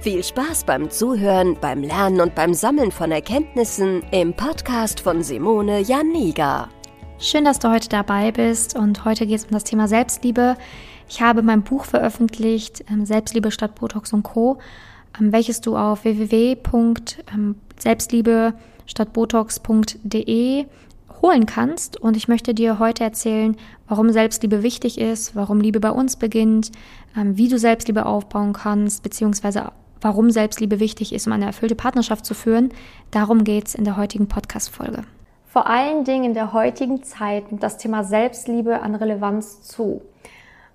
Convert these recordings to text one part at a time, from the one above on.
Viel Spaß beim Zuhören, beim Lernen und beim Sammeln von Erkenntnissen im Podcast von Simone Janiga. Schön, dass du heute dabei bist und heute geht es um das Thema Selbstliebe. Ich habe mein Buch veröffentlicht, ähm, Selbstliebe statt Botox und Co., ähm, welches du auf www.selbstliebe statt Botox.de holen kannst. Und ich möchte dir heute erzählen, warum Selbstliebe wichtig ist, warum Liebe bei uns beginnt, ähm, wie du Selbstliebe aufbauen kannst, beziehungsweise warum Selbstliebe wichtig ist, um eine erfüllte Partnerschaft zu führen. Darum geht es in der heutigen Podcast-Folge. Vor allen Dingen in der heutigen Zeit nimmt das Thema Selbstliebe an Relevanz zu.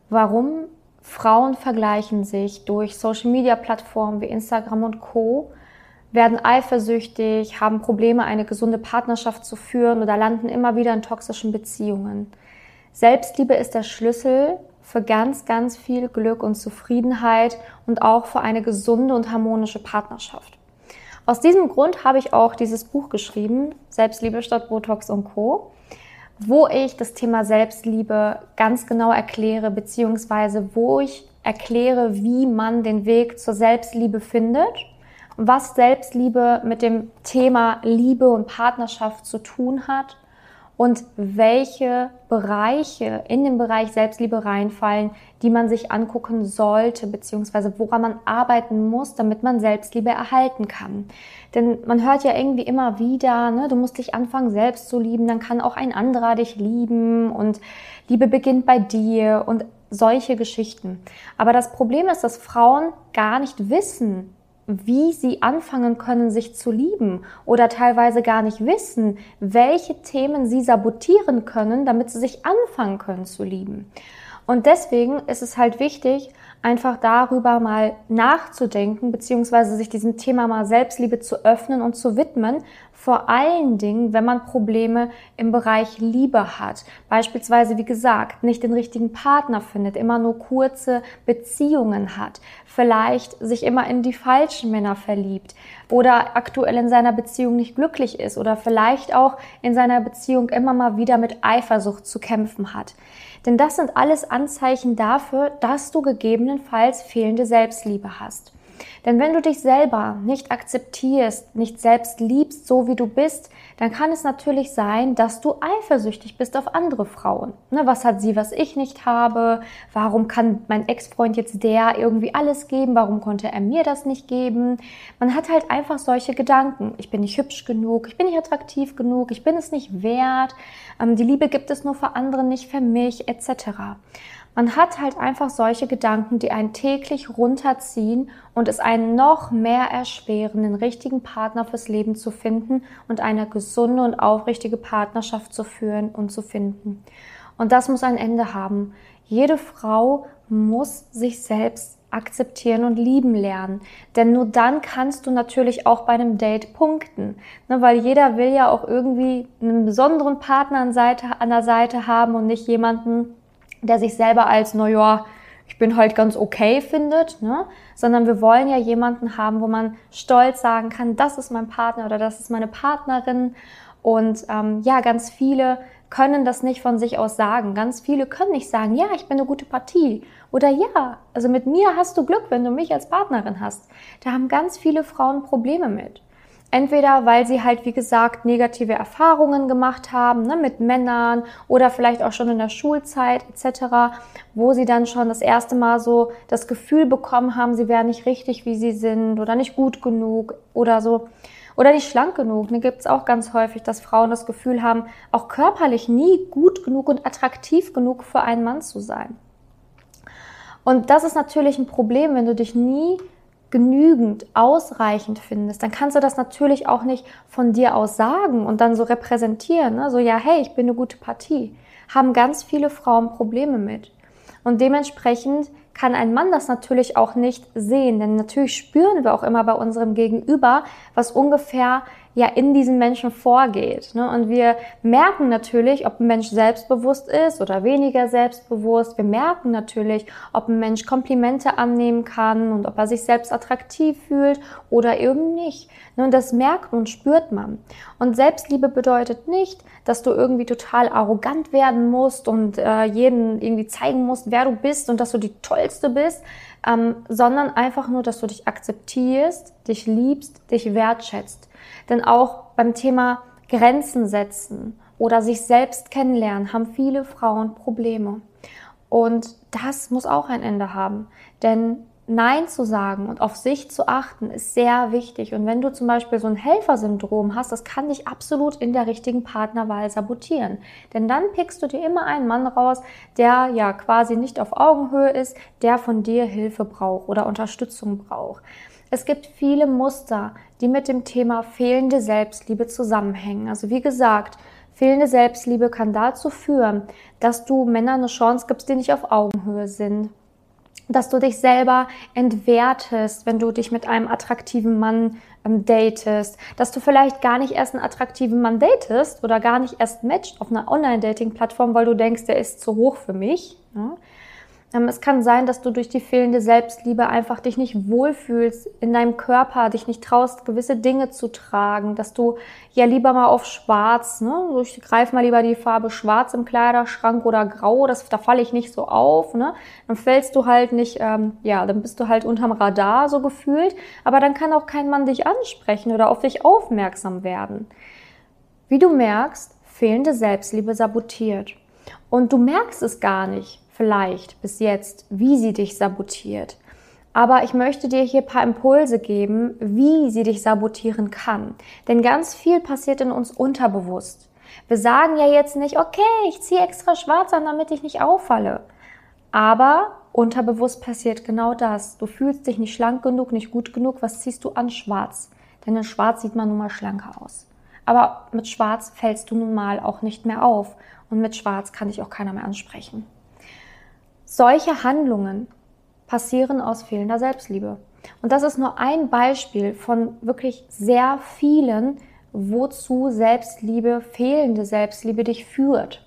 Warum? Frauen vergleichen sich durch Social-Media-Plattformen wie Instagram und Co werden eifersüchtig, haben Probleme, eine gesunde Partnerschaft zu führen oder landen immer wieder in toxischen Beziehungen. Selbstliebe ist der Schlüssel für ganz, ganz viel Glück und Zufriedenheit und auch für eine gesunde und harmonische Partnerschaft. Aus diesem Grund habe ich auch dieses Buch geschrieben, Selbstliebe statt Botox und Co., wo ich das Thema Selbstliebe ganz genau erkläre, beziehungsweise wo ich erkläre, wie man den Weg zur Selbstliebe findet, was Selbstliebe mit dem Thema Liebe und Partnerschaft zu tun hat und welche Bereiche in den Bereich Selbstliebe reinfallen, die man sich angucken sollte, beziehungsweise woran man arbeiten muss, damit man Selbstliebe erhalten kann. Denn man hört ja irgendwie immer wieder, ne, du musst dich anfangen selbst zu lieben, dann kann auch ein anderer dich lieben und Liebe beginnt bei dir und solche Geschichten. Aber das Problem ist, dass Frauen gar nicht wissen, wie sie anfangen können, sich zu lieben oder teilweise gar nicht wissen, welche Themen sie sabotieren können, damit sie sich anfangen können zu lieben. Und deswegen ist es halt wichtig, einfach darüber mal nachzudenken, beziehungsweise sich diesem Thema mal Selbstliebe zu öffnen und zu widmen. Vor allen Dingen, wenn man Probleme im Bereich Liebe hat. Beispielsweise, wie gesagt, nicht den richtigen Partner findet, immer nur kurze Beziehungen hat, vielleicht sich immer in die falschen Männer verliebt oder aktuell in seiner Beziehung nicht glücklich ist oder vielleicht auch in seiner Beziehung immer mal wieder mit Eifersucht zu kämpfen hat. Denn das sind alles Anzeichen dafür, dass du gegebenenfalls fehlende Selbstliebe hast. Denn wenn du dich selber nicht akzeptierst, nicht selbst liebst, so wie du bist, dann kann es natürlich sein, dass du eifersüchtig bist auf andere Frauen. Ne, was hat sie, was ich nicht habe? Warum kann mein Ex-Freund jetzt der irgendwie alles geben? Warum konnte er mir das nicht geben? Man hat halt einfach solche Gedanken. Ich bin nicht hübsch genug, ich bin nicht attraktiv genug, ich bin es nicht wert, ähm, die Liebe gibt es nur für andere, nicht für mich, etc. Man hat halt einfach solche Gedanken, die einen täglich runterziehen und es einen noch mehr erschweren, den richtigen Partner fürs Leben zu finden und eine gesunde und aufrichtige Partnerschaft zu führen und zu finden. Und das muss ein Ende haben. Jede Frau muss sich selbst akzeptieren und lieben lernen. Denn nur dann kannst du natürlich auch bei einem Date punkten. Ne, weil jeder will ja auch irgendwie einen besonderen Partner an, Seite, an der Seite haben und nicht jemanden, der sich selber als, naja, ich bin halt ganz okay findet, ne? sondern wir wollen ja jemanden haben, wo man stolz sagen kann, das ist mein Partner oder das ist meine Partnerin. Und ähm, ja, ganz viele können das nicht von sich aus sagen. Ganz viele können nicht sagen, ja, ich bin eine gute Partie. Oder ja, also mit mir hast du Glück, wenn du mich als Partnerin hast. Da haben ganz viele Frauen Probleme mit. Entweder weil sie halt, wie gesagt, negative Erfahrungen gemacht haben ne, mit Männern oder vielleicht auch schon in der Schulzeit etc., wo sie dann schon das erste Mal so das Gefühl bekommen haben, sie wären nicht richtig, wie sie sind oder nicht gut genug oder so. Oder nicht schlank genug. Da gibt es auch ganz häufig, dass Frauen das Gefühl haben, auch körperlich nie gut genug und attraktiv genug für einen Mann zu sein. Und das ist natürlich ein Problem, wenn du dich nie genügend, ausreichend findest, dann kannst du das natürlich auch nicht von dir aus sagen und dann so repräsentieren. Ne? So, ja, hey, ich bin eine gute Partie. Haben ganz viele Frauen Probleme mit. Und dementsprechend kann ein Mann das natürlich auch nicht sehen, denn natürlich spüren wir auch immer bei unserem Gegenüber, was ungefähr ja in diesen Menschen vorgeht. Ne? Und wir merken natürlich, ob ein Mensch selbstbewusst ist oder weniger selbstbewusst. Wir merken natürlich, ob ein Mensch Komplimente annehmen kann und ob er sich selbst attraktiv fühlt oder eben nicht. Ne? Das merkt und spürt man. Und Selbstliebe bedeutet nicht, dass du irgendwie total arrogant werden musst und äh, jeden irgendwie zeigen musst, wer du bist und dass du die Tollste bist, ähm, sondern einfach nur, dass du dich akzeptierst, dich liebst, dich wertschätzt. Denn auch beim Thema Grenzen setzen oder sich selbst kennenlernen haben viele Frauen Probleme. Und das muss auch ein Ende haben. Denn Nein zu sagen und auf sich zu achten ist sehr wichtig. Und wenn du zum Beispiel so ein Helfersyndrom hast, das kann dich absolut in der richtigen Partnerwahl sabotieren. Denn dann pickst du dir immer einen Mann raus, der ja quasi nicht auf Augenhöhe ist, der von dir Hilfe braucht oder Unterstützung braucht. Es gibt viele Muster, die mit dem Thema fehlende Selbstliebe zusammenhängen. Also wie gesagt, fehlende Selbstliebe kann dazu führen, dass du Männern eine Chance gibst, die nicht auf Augenhöhe sind. Dass du dich selber entwertest, wenn du dich mit einem attraktiven Mann ähm, datest. Dass du vielleicht gar nicht erst einen attraktiven Mann datest oder gar nicht erst matcht auf einer Online-Dating-Plattform, weil du denkst, der ist zu hoch für mich. Ja? Ähm, es kann sein, dass du durch die fehlende Selbstliebe einfach dich nicht wohlfühlst in deinem Körper, dich nicht traust, gewisse Dinge zu tragen, dass du ja lieber mal auf Schwarz, ne? ich greife mal lieber die Farbe Schwarz im Kleiderschrank oder Grau, das, da falle ich nicht so auf, ne? Dann fällst du halt nicht, ähm, ja, dann bist du halt unterm Radar so gefühlt, aber dann kann auch kein Mann dich ansprechen oder auf dich aufmerksam werden. Wie du merkst, fehlende Selbstliebe sabotiert. Und du merkst es gar nicht vielleicht bis jetzt, wie sie dich sabotiert. Aber ich möchte dir hier ein paar Impulse geben, wie sie dich sabotieren kann. Denn ganz viel passiert in uns unterbewusst. Wir sagen ja jetzt nicht, okay, ich ziehe extra schwarz an, damit ich nicht auffalle. Aber unterbewusst passiert genau das. Du fühlst dich nicht schlank genug, nicht gut genug. Was ziehst du an schwarz? Denn in schwarz sieht man nun mal schlanker aus. Aber mit schwarz fällst du nun mal auch nicht mehr auf. Und mit schwarz kann dich auch keiner mehr ansprechen. Solche Handlungen passieren aus fehlender Selbstliebe. Und das ist nur ein Beispiel von wirklich sehr vielen, wozu Selbstliebe, fehlende Selbstliebe dich führt.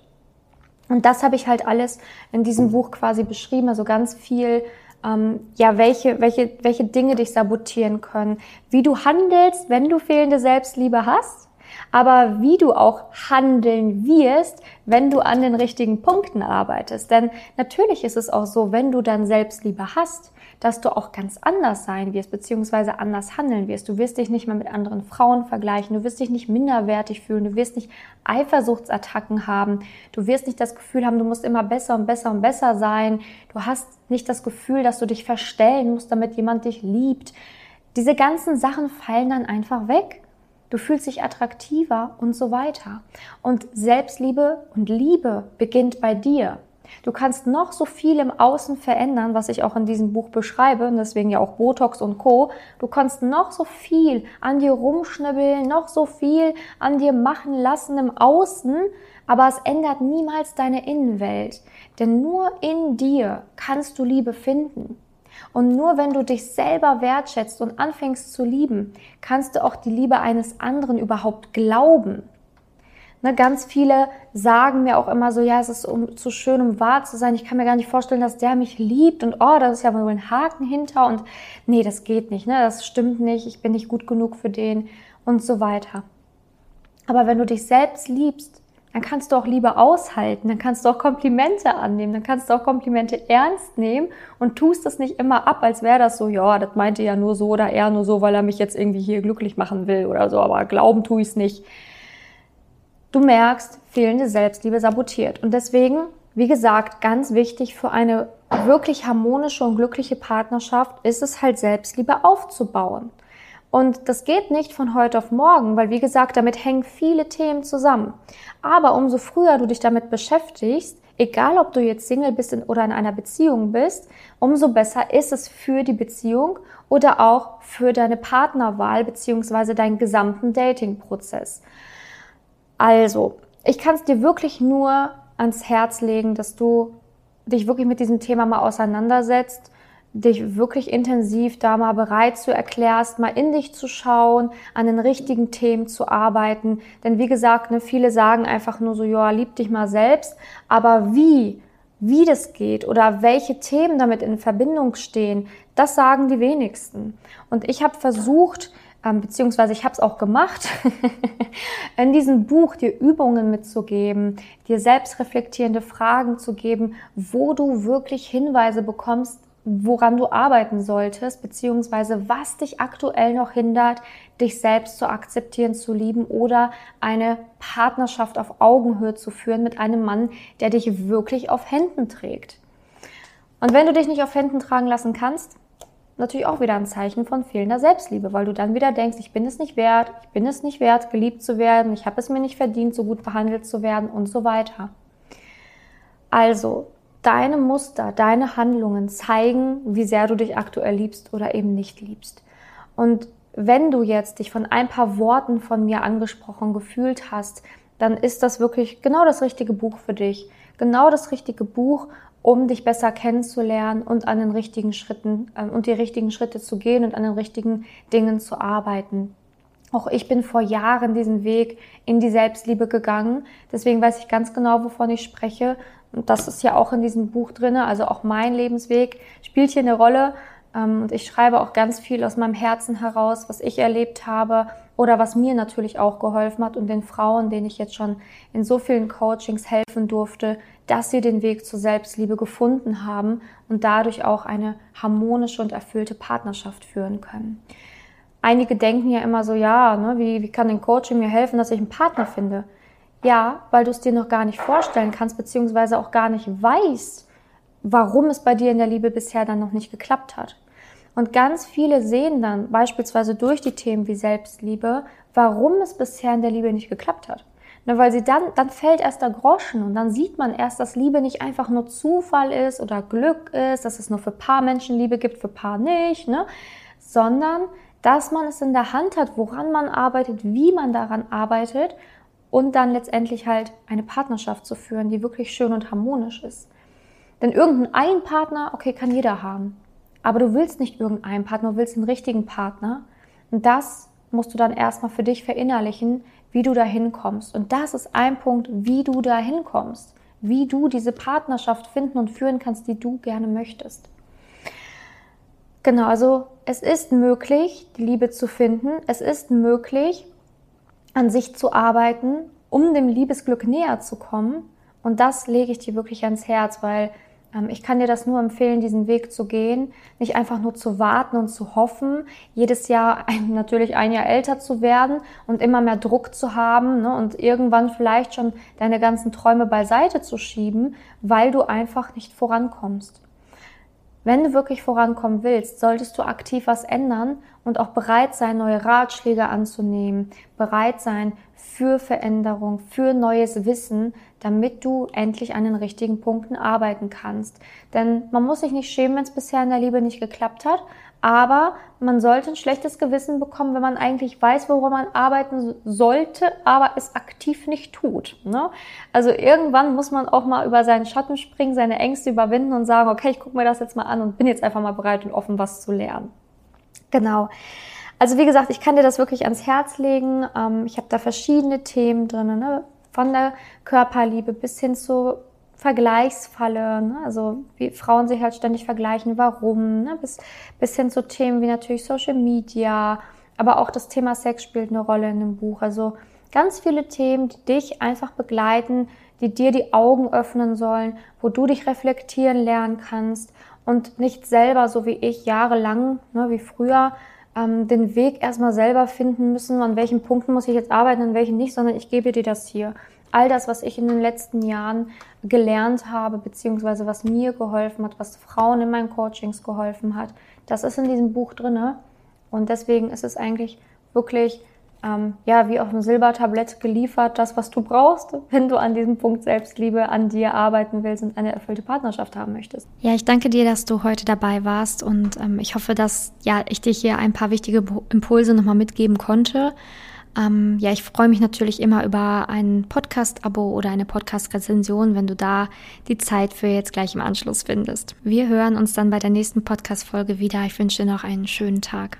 Und das habe ich halt alles in diesem Buch quasi beschrieben, also ganz viel, ähm, ja, welche, welche, welche Dinge dich sabotieren können, wie du handelst, wenn du fehlende Selbstliebe hast aber wie du auch handeln wirst, wenn du an den richtigen Punkten arbeitest. Denn natürlich ist es auch so, wenn du dann Selbstliebe hast, dass du auch ganz anders sein wirst, beziehungsweise anders handeln wirst. Du wirst dich nicht mehr mit anderen Frauen vergleichen, du wirst dich nicht minderwertig fühlen, du wirst nicht Eifersuchtsattacken haben, du wirst nicht das Gefühl haben, du musst immer besser und besser und besser sein, du hast nicht das Gefühl, dass du dich verstellen musst, damit jemand dich liebt. Diese ganzen Sachen fallen dann einfach weg du fühlst dich attraktiver und so weiter. Und Selbstliebe und Liebe beginnt bei dir. Du kannst noch so viel im Außen verändern, was ich auch in diesem Buch beschreibe, und deswegen ja auch Botox und Co. Du kannst noch so viel an dir rumschnibbeln, noch so viel an dir machen lassen im Außen, aber es ändert niemals deine Innenwelt. Denn nur in dir kannst du Liebe finden. Und nur wenn du dich selber wertschätzt und anfängst zu lieben, kannst du auch die Liebe eines anderen überhaupt glauben. Ne, ganz viele sagen mir auch immer so, ja, es ist um, zu schön, um wahr zu sein. Ich kann mir gar nicht vorstellen, dass der mich liebt und oh, da ist ja wohl ein Haken hinter und nee, das geht nicht, ne, das stimmt nicht, ich bin nicht gut genug für den und so weiter. Aber wenn du dich selbst liebst, dann kannst du auch Liebe aushalten, dann kannst du auch Komplimente annehmen, dann kannst du auch Komplimente ernst nehmen und tust das nicht immer ab, als wäre das so, ja, das meinte ja nur so oder er nur so, weil er mich jetzt irgendwie hier glücklich machen will oder so, aber glauben tue ich es nicht. Du merkst, fehlende Selbstliebe sabotiert. Und deswegen, wie gesagt, ganz wichtig für eine wirklich harmonische und glückliche Partnerschaft ist es halt Selbstliebe aufzubauen. Und das geht nicht von heute auf morgen, weil wie gesagt, damit hängen viele Themen zusammen. Aber umso früher du dich damit beschäftigst, egal ob du jetzt Single bist oder in einer Beziehung bist, umso besser ist es für die Beziehung oder auch für deine Partnerwahl beziehungsweise deinen gesamten Dating-Prozess. Also, ich kann es dir wirklich nur ans Herz legen, dass du dich wirklich mit diesem Thema mal auseinandersetzt, dich wirklich intensiv da mal bereit zu erklärst, mal in dich zu schauen, an den richtigen Themen zu arbeiten. Denn wie gesagt, ne, viele sagen einfach nur so, ja, lieb dich mal selbst. Aber wie, wie das geht oder welche Themen damit in Verbindung stehen, das sagen die wenigsten. Und ich habe versucht, ähm, beziehungsweise ich habe es auch gemacht, in diesem Buch dir Übungen mitzugeben, dir selbstreflektierende Fragen zu geben, wo du wirklich Hinweise bekommst, woran du arbeiten solltest, beziehungsweise was dich aktuell noch hindert, dich selbst zu akzeptieren, zu lieben oder eine Partnerschaft auf Augenhöhe zu führen mit einem Mann, der dich wirklich auf Händen trägt. Und wenn du dich nicht auf Händen tragen lassen kannst, natürlich auch wieder ein Zeichen von fehlender Selbstliebe, weil du dann wieder denkst, ich bin es nicht wert, ich bin es nicht wert, geliebt zu werden, ich habe es mir nicht verdient, so gut behandelt zu werden und so weiter. Also, deine Muster, deine Handlungen zeigen, wie sehr du dich aktuell liebst oder eben nicht liebst. Und wenn du jetzt dich von ein paar Worten von mir angesprochen gefühlt hast, dann ist das wirklich genau das richtige Buch für dich. Genau das richtige Buch, um dich besser kennenzulernen und an den richtigen Schritten äh, und die richtigen Schritte zu gehen und an den richtigen Dingen zu arbeiten. Auch ich bin vor Jahren diesen Weg in die Selbstliebe gegangen. Deswegen weiß ich ganz genau, wovon ich spreche. Und das ist ja auch in diesem Buch drinne. Also auch mein Lebensweg spielt hier eine Rolle. Ähm, und ich schreibe auch ganz viel aus meinem Herzen heraus, was ich erlebt habe oder was mir natürlich auch geholfen hat und den Frauen, denen ich jetzt schon in so vielen Coachings helfen durfte, dass sie den Weg zur Selbstliebe gefunden haben und dadurch auch eine harmonische und erfüllte Partnerschaft führen können. Einige denken ja immer so, ja, ne, wie, wie kann ein Coaching mir helfen, dass ich einen Partner finde? Ja, weil du es dir noch gar nicht vorstellen kannst, beziehungsweise auch gar nicht weißt, warum es bei dir in der Liebe bisher dann noch nicht geklappt hat. Und ganz viele sehen dann beispielsweise durch die Themen wie Selbstliebe, warum es bisher in der Liebe nicht geklappt hat. Ne, weil sie dann, dann fällt erst der Groschen und dann sieht man erst, dass Liebe nicht einfach nur Zufall ist oder Glück ist, dass es nur für paar Menschen Liebe gibt, für paar nicht, ne? sondern dass man es in der Hand hat, woran man arbeitet, wie man daran arbeitet und dann letztendlich halt eine Partnerschaft zu führen, die wirklich schön und harmonisch ist. Denn irgendein Partner, okay, kann jeder haben. Aber du willst nicht irgendeinen Partner, du willst einen richtigen Partner. Und das musst du dann erstmal für dich verinnerlichen, wie du da hinkommst. Und das ist ein Punkt, wie du da hinkommst. Wie du diese Partnerschaft finden und führen kannst, die du gerne möchtest. Genau, also es ist möglich, die Liebe zu finden. Es ist möglich, an sich zu arbeiten, um dem Liebesglück näher zu kommen. Und das lege ich dir wirklich ans Herz, weil ähm, ich kann dir das nur empfehlen, diesen Weg zu gehen, nicht einfach nur zu warten und zu hoffen, jedes Jahr natürlich ein Jahr älter zu werden und immer mehr Druck zu haben ne, und irgendwann vielleicht schon deine ganzen Träume beiseite zu schieben, weil du einfach nicht vorankommst. Wenn du wirklich vorankommen willst, solltest du aktiv was ändern und auch bereit sein, neue Ratschläge anzunehmen, bereit sein für Veränderung, für neues Wissen, damit du endlich an den richtigen Punkten arbeiten kannst. Denn man muss sich nicht schämen, wenn es bisher in der Liebe nicht geklappt hat, aber man sollte ein schlechtes Gewissen bekommen, wenn man eigentlich weiß, woran man arbeiten sollte, aber es aktiv nicht tut. Ne? Also irgendwann muss man auch mal über seinen Schatten springen, seine Ängste überwinden und sagen, okay, ich gucke mir das jetzt mal an und bin jetzt einfach mal bereit und offen, was zu lernen. Genau. Also wie gesagt, ich kann dir das wirklich ans Herz legen. Ähm, ich habe da verschiedene Themen drin, ne? von der Körperliebe bis hin zu Vergleichsfalle, ne? also wie Frauen sich halt ständig vergleichen, warum, ne? bis, bis hin zu Themen wie natürlich Social Media, aber auch das Thema Sex spielt eine Rolle in dem Buch. Also ganz viele Themen, die dich einfach begleiten, die dir die Augen öffnen sollen, wo du dich reflektieren lernen kannst und nicht selber, so wie ich, jahrelang, ne, wie früher, ähm, den Weg erstmal selber finden müssen, an welchen Punkten muss ich jetzt arbeiten, an welchen nicht, sondern ich gebe dir das hier all das, was ich in den letzten Jahren gelernt habe, beziehungsweise was mir geholfen hat, was Frauen in meinen Coachings geholfen hat, das ist in diesem Buch drinne. Und deswegen ist es eigentlich wirklich ähm, ja wie auf einem Silbertablett geliefert, das, was du brauchst, wenn du an diesem Punkt Selbstliebe an dir arbeiten willst und eine erfüllte Partnerschaft haben möchtest. Ja, ich danke dir, dass du heute dabei warst und ähm, ich hoffe, dass ja ich dir hier ein paar wichtige Impulse nochmal mitgeben konnte. Ähm, ja, ich freue mich natürlich immer über ein Podcast-Abo oder eine Podcast-Rezension, wenn du da die Zeit für jetzt gleich im Anschluss findest. Wir hören uns dann bei der nächsten Podcast-Folge wieder. Ich wünsche dir noch einen schönen Tag.